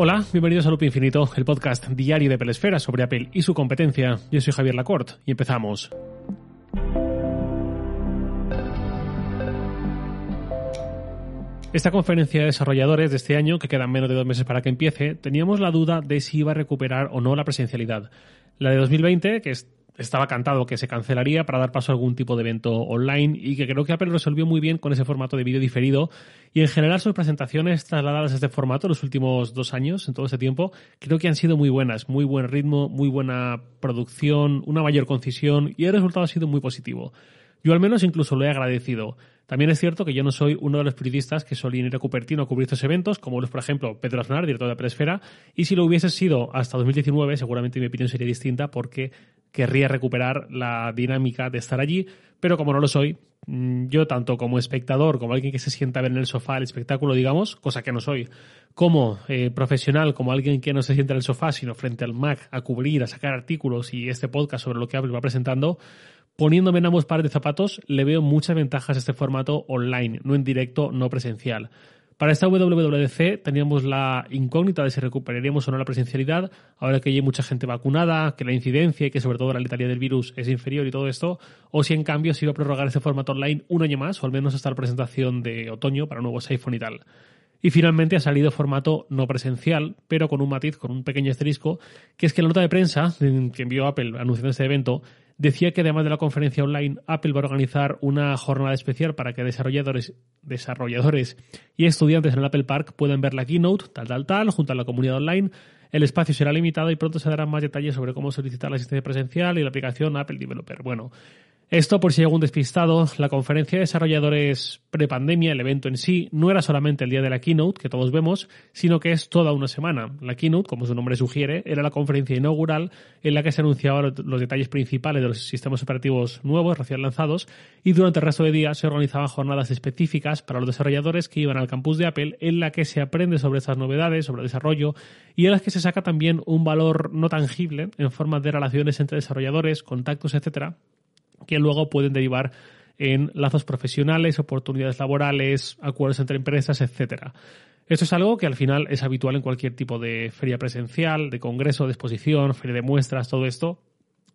Hola, bienvenidos a Loop Infinito, el podcast diario de Pelesfera sobre Apple y su competencia. Yo soy Javier Lacorte y empezamos. Esta conferencia de desarrolladores de este año, que quedan menos de dos meses para que empiece, teníamos la duda de si iba a recuperar o no la presencialidad. La de 2020, que estaba cantado que se cancelaría para dar paso a algún tipo de evento online y que creo que Apple resolvió muy bien con ese formato de vídeo diferido y en general sus presentaciones trasladadas a este formato los últimos dos años, en todo ese tiempo, creo que han sido muy buenas, muy buen ritmo, muy buena producción, una mayor concisión y el resultado ha sido muy positivo. Yo al menos incluso lo he agradecido. También es cierto que yo no soy uno de los periodistas que solían ir a Cupertino a cubrir estos eventos, como los, por ejemplo, Pedro Aznar, director de Presfera, y si lo hubiese sido hasta 2019, seguramente mi opinión sería distinta porque querría recuperar la dinámica de estar allí, pero como no lo soy, mm, yo tanto como espectador, como alguien que se sienta a ver en el sofá el espectáculo, digamos, cosa que no soy, como eh, profesional, como alguien que no se sienta en el sofá, sino frente al Mac a cubrir, a sacar artículos y este podcast sobre lo que Apple va presentando, poniéndome en ambos pares de zapatos, le veo muchas ventajas a este formato online, no en directo, no presencial. Para esta WWDC teníamos la incógnita de si recuperaríamos o no la presencialidad, ahora que hay mucha gente vacunada, que la incidencia y que sobre todo la letalidad del virus es inferior y todo esto, o si en cambio se iba a prorrogar este formato online un año más, o al menos hasta la presentación de otoño para nuevos iPhone y tal. Y finalmente ha salido formato no presencial, pero con un matiz, con un pequeño asterisco, que es que la nota de prensa que envió Apple anunciando este evento decía que además de la conferencia online, Apple va a organizar una jornada especial para que desarrolladores, desarrolladores y estudiantes en el Apple Park puedan ver la keynote, tal, tal, tal, junto a la comunidad online. El espacio será limitado y pronto se darán más detalles sobre cómo solicitar la asistencia presencial y la aplicación Apple Developer. Bueno, esto, por si hay algún despistado, la conferencia de desarrolladores prepandemia, el evento en sí, no era solamente el día de la keynote, que todos vemos, sino que es toda una semana. La keynote, como su nombre sugiere, era la conferencia inaugural en la que se anunciaban los detalles principales de los sistemas operativos nuevos recién lanzados y durante el resto de días se organizaban jornadas específicas para los desarrolladores que iban al campus de Apple en la que se aprende sobre estas novedades, sobre el desarrollo y en las que se saca también un valor no tangible en forma de relaciones entre desarrolladores, contactos, etcétera, que luego pueden derivar en lazos profesionales, oportunidades laborales, acuerdos entre empresas, etcétera. Esto es algo que al final es habitual en cualquier tipo de feria presencial, de congreso, de exposición, feria de muestras, todo esto.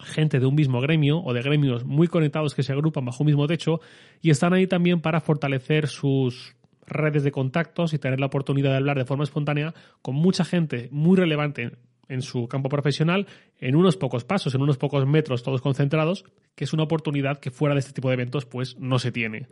Gente de un mismo gremio o de gremios muy conectados que se agrupan bajo un mismo techo y están ahí también para fortalecer sus redes de contactos y tener la oportunidad de hablar de forma espontánea con mucha gente muy relevante en su campo profesional en unos pocos pasos, en unos pocos metros, todos concentrados, que es una oportunidad que fuera de este tipo de eventos pues no se tiene.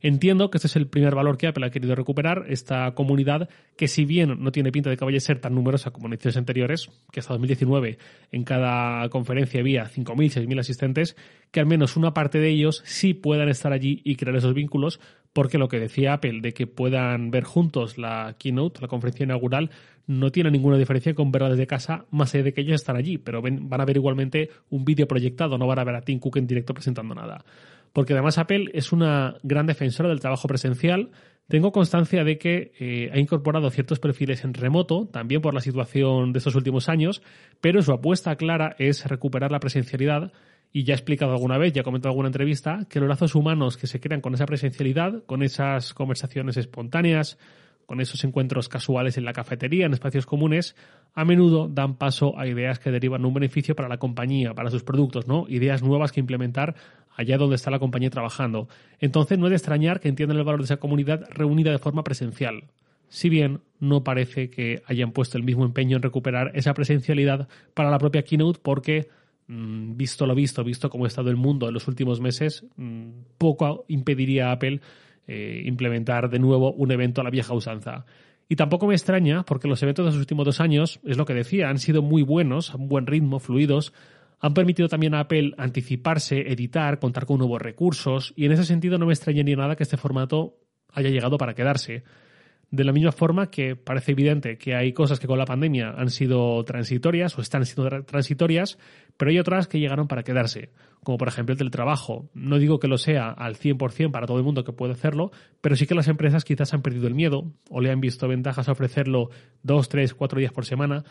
Entiendo que este es el primer valor que Apple ha querido recuperar, esta comunidad que si bien no tiene pinta de que vaya a ser tan numerosa como en ediciones anteriores, que hasta 2019 en cada conferencia había 5.000, 6.000 asistentes, que al menos una parte de ellos sí puedan estar allí y crear esos vínculos, porque lo que decía Apple de que puedan ver juntos la keynote, la conferencia inaugural, no tiene ninguna diferencia con verla desde casa, más allá de que ellos están allí, pero van a ver igualmente un vídeo proyectado, no van a ver a Tim Cook en directo presentando nada. Porque además Apple es una gran defensora del trabajo presencial. Tengo constancia de que eh, ha incorporado ciertos perfiles en remoto, también por la situación de estos últimos años, pero su apuesta clara es recuperar la presencialidad y ya he explicado alguna vez, ya he comentado en alguna entrevista, que los lazos humanos que se crean con esa presencialidad, con esas conversaciones espontáneas, con esos encuentros casuales en la cafetería, en espacios comunes, a menudo dan paso a ideas que derivan un beneficio para la compañía, para sus productos, ¿no? Ideas nuevas que implementar allá donde está la compañía trabajando. Entonces no es de extrañar que entiendan el valor de esa comunidad reunida de forma presencial. Si bien no parece que hayan puesto el mismo empeño en recuperar esa presencialidad para la propia keynote porque mm, visto lo visto, visto cómo ha estado el mundo en los últimos meses, mm, poco impediría a Apple eh, implementar de nuevo un evento a la vieja usanza. Y tampoco me extraña, porque los eventos de los últimos dos años, es lo que decía, han sido muy buenos, a un buen ritmo, fluidos, han permitido también a Apple anticiparse, editar, contar con nuevos recursos, y en ese sentido no me extraña ni nada que este formato haya llegado para quedarse. De la misma forma que parece evidente que hay cosas que con la pandemia han sido transitorias o están siendo transitorias, pero hay otras que llegaron para quedarse, como por ejemplo el teletrabajo. No digo que lo sea al 100% para todo el mundo que puede hacerlo, pero sí que las empresas quizás han perdido el miedo o le han visto ventajas a ofrecerlo dos, tres, cuatro días por semana,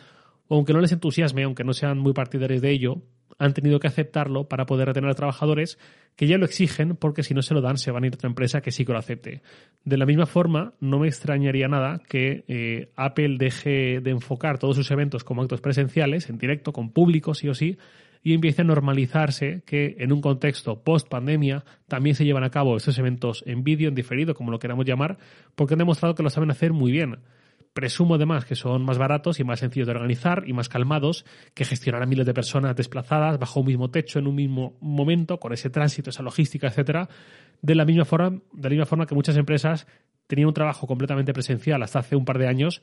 aunque no les entusiasme, aunque no sean muy partidarios de ello, han tenido que aceptarlo para poder retener a trabajadores que ya lo exigen porque si no se lo dan se van a ir a otra empresa que sí que lo acepte. De la misma forma, no me extrañaría nada que eh, Apple deje de enfocar todos sus eventos como actos presenciales, en directo, con público, sí o sí, y empiece a normalizarse que en un contexto post pandemia también se llevan a cabo estos eventos en vídeo, en diferido, como lo queramos llamar, porque han demostrado que lo saben hacer muy bien. Presumo además que son más baratos y más sencillos de organizar y más calmados que gestionar a miles de personas desplazadas bajo un mismo techo en un mismo momento, con ese tránsito, esa logística, etcétera, de la misma forma, de la misma forma que muchas empresas tenían un trabajo completamente presencial hasta hace un par de años,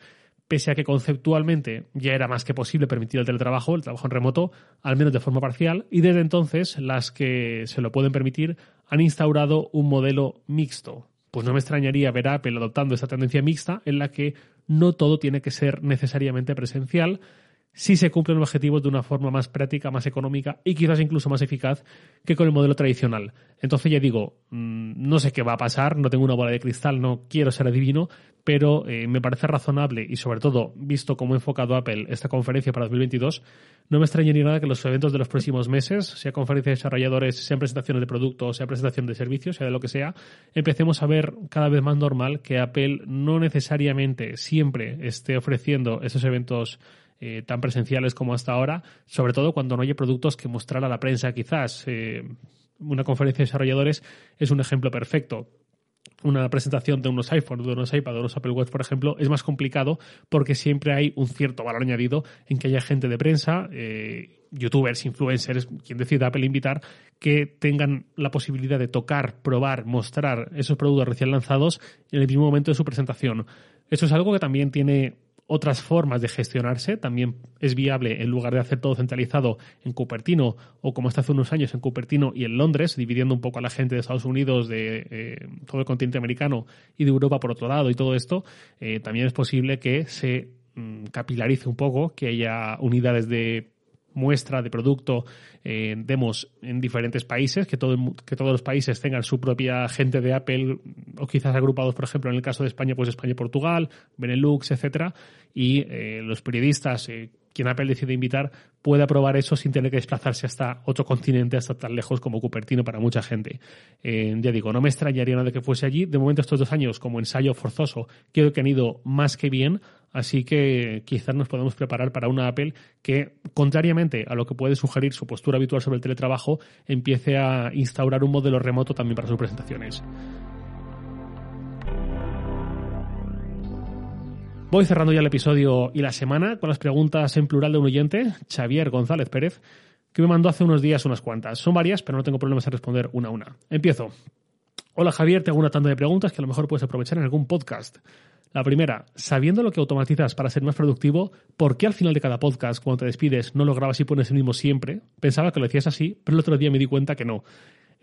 pese a que conceptualmente ya era más que posible permitir el teletrabajo, el trabajo en remoto, al menos de forma parcial, y desde entonces las que se lo pueden permitir han instaurado un modelo mixto, pues no me extrañaría ver a Apple adoptando esta tendencia mixta en la que no todo tiene que ser necesariamente presencial si se cumplen objetivos de una forma más práctica, más económica y quizás incluso más eficaz que con el modelo tradicional. Entonces ya digo, mm, no sé qué va a pasar, no tengo una bola de cristal, no quiero ser adivino, pero eh, me parece razonable y sobre todo, visto cómo ha enfocado Apple esta conferencia para 2022, no me extrañaría nada que los eventos de los próximos meses, sea conferencia de desarrolladores, sean presentaciones de productos, sea presentación de servicios, sea de lo que sea, empecemos a ver cada vez más normal que Apple no necesariamente siempre esté ofreciendo esos eventos eh, tan presenciales como hasta ahora, sobre todo cuando no hay productos que mostrar a la prensa quizás. Eh, una conferencia de desarrolladores es un ejemplo perfecto una presentación de unos iPhones, de unos iPad, de unos Apple Watch, por ejemplo, es más complicado porque siempre hay un cierto valor añadido en que haya gente de prensa, eh, youtubers, influencers, quien decida Apple invitar, que tengan la posibilidad de tocar, probar, mostrar esos productos recién lanzados en el mismo momento de su presentación. Eso es algo que también tiene otras formas de gestionarse. También es viable, en lugar de hacer todo centralizado en Cupertino o como hasta hace unos años en Cupertino y en Londres, dividiendo un poco a la gente de Estados Unidos, de eh, todo el continente americano y de Europa por otro lado y todo esto, eh, también es posible que se mm, capilarice un poco, que haya unidades de muestra de producto eh, demos en diferentes países, que, todo, que todos los países tengan su propia gente de Apple, o quizás agrupados, por ejemplo, en el caso de España, pues España y Portugal, Benelux, etcétera, y eh, los periodistas, eh, quien Apple decide invitar, pueda probar eso sin tener que desplazarse hasta otro continente, hasta tan lejos como Cupertino para mucha gente. ya digo, no me extrañaría nada que fuese allí. De momento, estos dos años, como ensayo forzoso, creo que han ido más que bien. Así que quizás nos podemos preparar para una Apple que, contrariamente a lo que puede sugerir su postura habitual sobre el teletrabajo, empiece a instaurar un modelo remoto también para sus presentaciones. Voy cerrando ya el episodio y la semana con las preguntas en plural de un oyente, Xavier González Pérez, que me mandó hace unos días unas cuantas. Son varias, pero no tengo problemas en responder una a una. Empiezo. Hola Javier, te hago una tanda de preguntas que a lo mejor puedes aprovechar en algún podcast. La primera, sabiendo lo que automatizas para ser más productivo, ¿por qué al final de cada podcast, cuando te despides, no lo grabas y pones el mismo siempre? Pensaba que lo decías así, pero el otro día me di cuenta que no.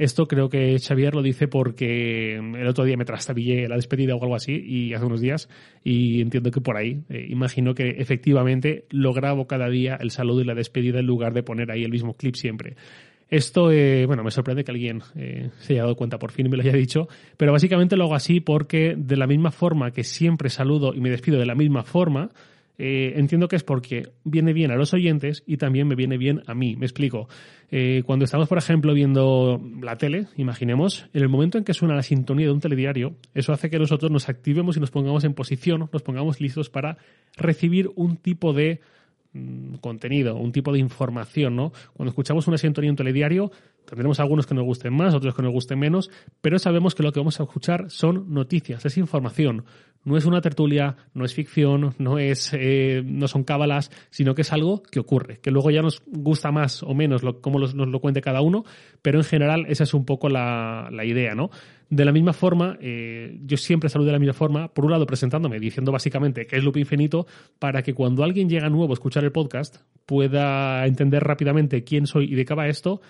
Esto creo que Xavier lo dice porque el otro día me trastabillé la despedida o algo así, y hace unos días, y entiendo que por ahí, eh, imagino que efectivamente lo grabo cada día el saludo y la despedida en lugar de poner ahí el mismo clip siempre. Esto, eh, bueno, me sorprende que alguien eh, se haya dado cuenta por fin y me lo haya dicho, pero básicamente lo hago así porque de la misma forma que siempre saludo y me despido de la misma forma, eh, entiendo que es porque viene bien a los oyentes y también me viene bien a mí. Me explico. cuando estamos, por ejemplo, viendo la tele, imaginemos, en el momento en que suena la sintonía de un telediario, eso hace que nosotros nos activemos y nos pongamos en posición, nos pongamos listos para recibir un tipo de Mm, contenido, un tipo de información, ¿no? Cuando escuchamos una sintonía en un telediario, tendremos algunos que nos gusten más, otros que nos gusten menos, pero sabemos que lo que vamos a escuchar son noticias, es información. No es una tertulia, no es ficción, no es, eh, no son cábalas, sino que es algo que ocurre, que luego ya nos gusta más o menos cómo nos lo cuente cada uno, pero en general esa es un poco la, la idea, ¿no? De la misma forma, eh, yo siempre saludo de la misma forma, por un lado presentándome, diciendo básicamente que es Loop Infinito, para que cuando alguien llega nuevo a escuchar el podcast pueda entender rápidamente quién soy y de qué va esto,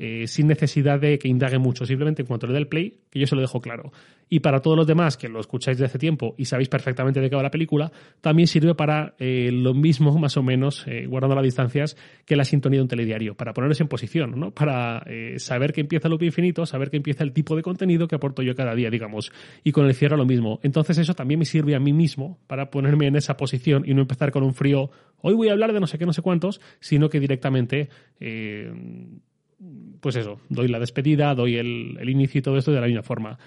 eh, sin necesidad de que indague mucho. Simplemente en cuanto le dé el play, que yo se lo dejo claro. Y para todos los demás que lo escucháis de hace tiempo y sabéis perfectamente de qué va la película, también sirve para eh, lo mismo, más o menos, eh, guardando las distancias, que la sintonía de un telediario, para poneros en posición, ¿no? Para saber que empieza el loop infinito, saber que empieza el tipo de contenido que aporto yo cada día, digamos. Y con el cierre lo mismo. Entonces eso también me sirve a mí mismo para ponerme en esa posición y no empezar con un frío, hoy voy a hablar de no sé qué, no sé cuántos, sino que directamente pues eso, doy la despedida, doy el, el, inicio y todo esto de la misma forma.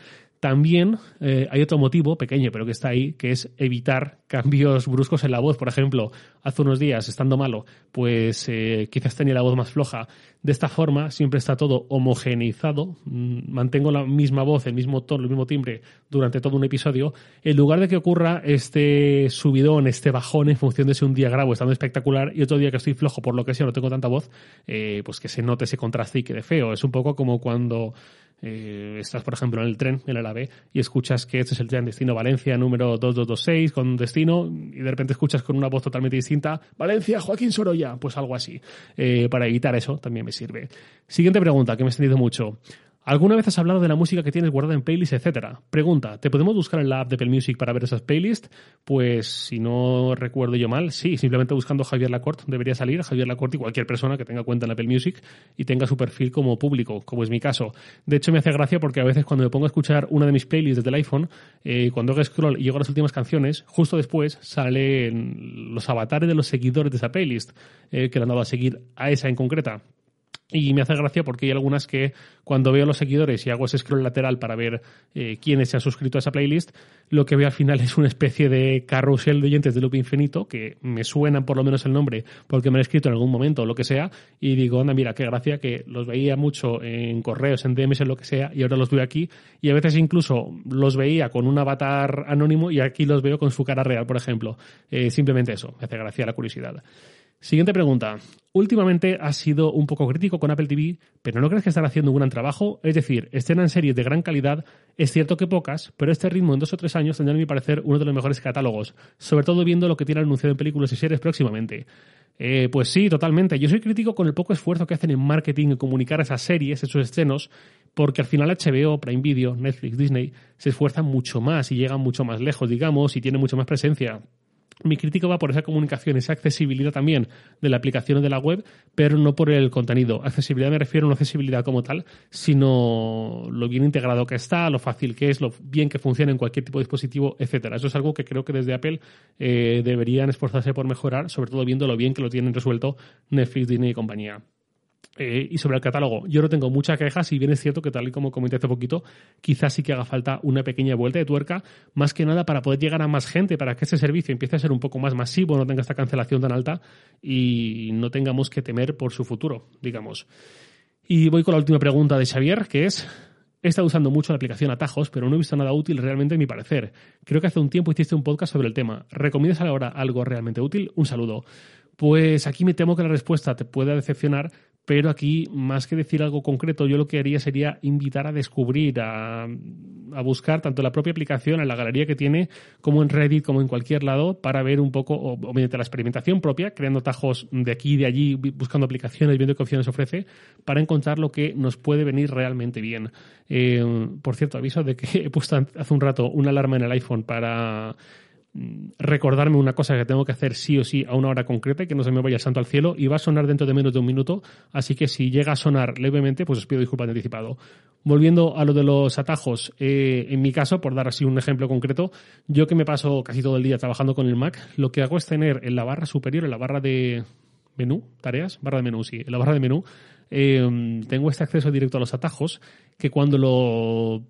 También eh, hay otro motivo pequeño, pero que está ahí, que es evitar cambios bruscos en la voz. Por ejemplo, hace unos días, estando malo, pues eh, quizás tenía la voz más floja. De esta forma, siempre está todo homogeneizado. Mm, mantengo la misma voz, el mismo tono, el mismo timbre durante todo un episodio. En lugar de que ocurra este subidón, este bajón en función de si un día grabo estando espectacular y otro día que estoy flojo por lo que sea, no tengo tanta voz, eh, pues que se note ese contraste y quede feo. Es un poco como cuando eh, estás, por ejemplo, en el tren, en el AVE, y escuchas que este es el tren destino Valencia número 2226 con destino, y de repente escuchas con una voz totalmente distinta, Valencia, Joaquín Sorolla, pues algo así. Eh, para evitar eso también me sirve. Siguiente pregunta, que me he extendido mucho. ¿Alguna vez has hablado de la música que tienes guardada en playlists, etcétera? Pregunta, ¿te podemos buscar en la app de Apple Music para ver esas playlists? Pues si no recuerdo yo mal, sí, simplemente buscando Javier Lacorte debería salir, Javier Lacorte y cualquier persona que tenga cuenta en Apple Music y tenga su perfil como público, como es mi caso. De hecho, me hace gracia porque a veces cuando me pongo a escuchar una de mis playlists desde el iPhone, eh, cuando hago scroll y llego a las últimas canciones, justo después salen los avatares de los seguidores de esa playlist eh, que le han dado a seguir a esa en concreta. Y me hace gracia porque hay algunas que cuando veo los seguidores y hago ese scroll lateral para ver eh, quiénes se han suscrito a esa playlist, lo que veo al final es una especie de carrusel de oyentes de Loop Infinito que me suenan por lo menos el nombre porque me han escrito en algún momento o lo que sea y digo, anda, mira, qué gracia que los veía mucho en correos, en DMs, en lo que sea y ahora los veo aquí y a veces incluso los veía con un avatar anónimo y aquí los veo con su cara real, por ejemplo. Eh, simplemente eso, me hace gracia la curiosidad. Siguiente pregunta. Últimamente has sido un poco crítico con Apple TV, pero ¿no crees que están haciendo un gran trabajo? Es decir, estrenan series de gran calidad, es cierto que pocas, pero este ritmo en dos o tres años tendrá, a mi parecer, uno de los mejores catálogos, sobre todo viendo lo que tiene anunciado en películas y series próximamente. Eh, pues sí, totalmente. Yo soy crítico con el poco esfuerzo que hacen en marketing y comunicar esas series, esos estrenos, porque al final HBO, Prime Video, Netflix, Disney se esfuerzan mucho más y llegan mucho más lejos, digamos, y tienen mucha más presencia. Mi crítica va por esa comunicación, esa accesibilidad también de la aplicación de la web, pero no por el contenido. Accesibilidad me refiero a no accesibilidad como tal, sino lo bien integrado que está, lo fácil que es, lo bien que funciona en cualquier tipo de dispositivo, etcétera. Eso es algo que creo que desde Apple eh, deberían esforzarse por mejorar, sobre todo viendo lo bien que lo tienen resuelto Netflix, Disney y compañía. Eh, y sobre el catálogo, yo no tengo muchas quejas, si bien es cierto que tal y como comenté hace poquito, quizás sí que haga falta una pequeña vuelta de tuerca, más que nada para poder llegar a más gente, para que ese servicio empiece a ser un poco más masivo, no tenga esta cancelación tan alta y no tengamos que temer por su futuro, digamos. Y voy con la última pregunta de Xavier, que es, He estado usando mucho la aplicación Atajos, pero no he visto nada útil realmente en mi parecer. Creo que hace un tiempo hiciste un podcast sobre el tema. ¿Recomiendas ahora algo realmente útil? Un saludo. Pues aquí me temo que la respuesta te pueda decepcionar, pero aquí, más que decir algo concreto, yo lo que haría sería invitar a descubrir, a, buscar tanto la propia aplicación, en la galería que tiene, como en Reddit, como en cualquier lado, para ver un poco, o, mediante la experimentación propia, creando tajos de aquí y de allí, buscando aplicaciones, viendo qué opciones ofrece, para encontrar lo que nos puede venir realmente bien. Eh, por cierto, aviso de que he puesto hace un rato una alarma en el iPhone para recordarme una cosa que tengo que hacer sí o sí a una hora concreta y que no se me vaya santo al cielo y va a sonar dentro de menos de un minuto, así que si llega a sonar levemente, pues os pido disculpas de anticipado. Volviendo a lo de los atajos, eh, en mi caso, por dar así un ejemplo concreto, yo que me paso casi todo el día trabajando con el Mac, lo que hago es tener en la barra superior, en la barra de menú, tareas, barra de menú, sí, en la barra de menú, eh, tengo este acceso directo a los atajos que cuando lo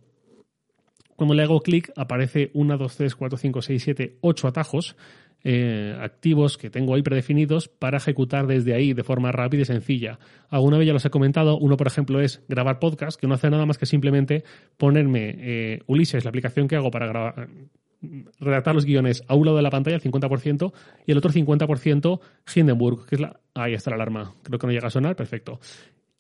cuando le hago clic aparece 1, 2, 3, 4, 5, 6, 7, 8 atajos eh, activos que tengo ahí predefinidos para ejecutar desde ahí de forma rápida y sencilla. Alguna vez ya los he comentado. Uno, por ejemplo, es grabar podcast, que no hace nada más que simplemente ponerme eh, Ulises, la aplicación que hago para grabar, redactar los guiones a un lado de la pantalla, el 50%, y el otro 50% Hindenburg, que es la... Ahí está la alarma. Creo que no llega a sonar, perfecto.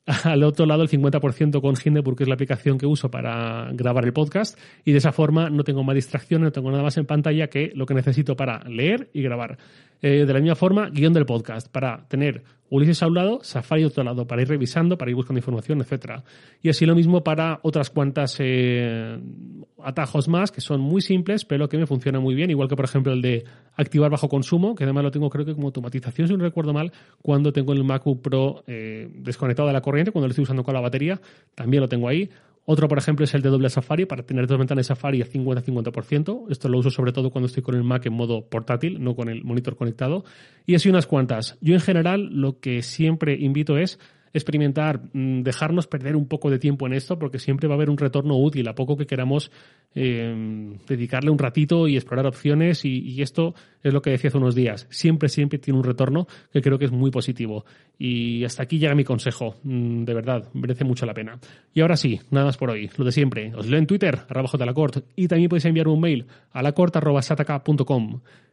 al otro lado el 50% con Hindenburg, es la aplicación que uso para grabar el podcast, y de esa forma no tengo más distracciones, no tengo nada más en pantalla que lo que necesito para leer y grabar. Eh, de la misma forma, guion del podcast, para tener Ulises a un lado, Safari a otro lado, para ir revisando, para ir buscando información, etcétera. Y así lo mismo para otras cuantas eh, atajos más, que son muy simples, pero que me funcionan muy bien, igual que por ejemplo el de activar bajo consumo, que además lo tengo creo que como automatización, si no recuerdo mal, cuando tengo el MacBook Pro eh, desconectado de la corriente, cuando lo estoy usando con la batería, también lo tengo ahí. Otro, por ejemplo, es el de doble Safari para tener dos ventanas de Safari a 50-50%. Esto lo uso sobre todo cuando estoy con el Mac en modo portátil, no con el monitor conectado. Y así unas cuantas. Yo en general lo que siempre invito es experimentar, mm, dejarnos perder un poco de tiempo en esto, porque siempre va a haber un retorno útil, a poco que queramos eh, dedicarle un ratito y explorar opciones, y, esto es lo que decía hace unos días, siempre, siempre tiene un retorno que creo que es muy positivo. Y hasta aquí llega mi consejo, mm, de verdad, merece mucho la pena. Y ahora sí, nada más por hoy, lo de siempre, os leo en Twitter, arroba jlacort, y también podéis enviar un mail a lacort.sataka.com.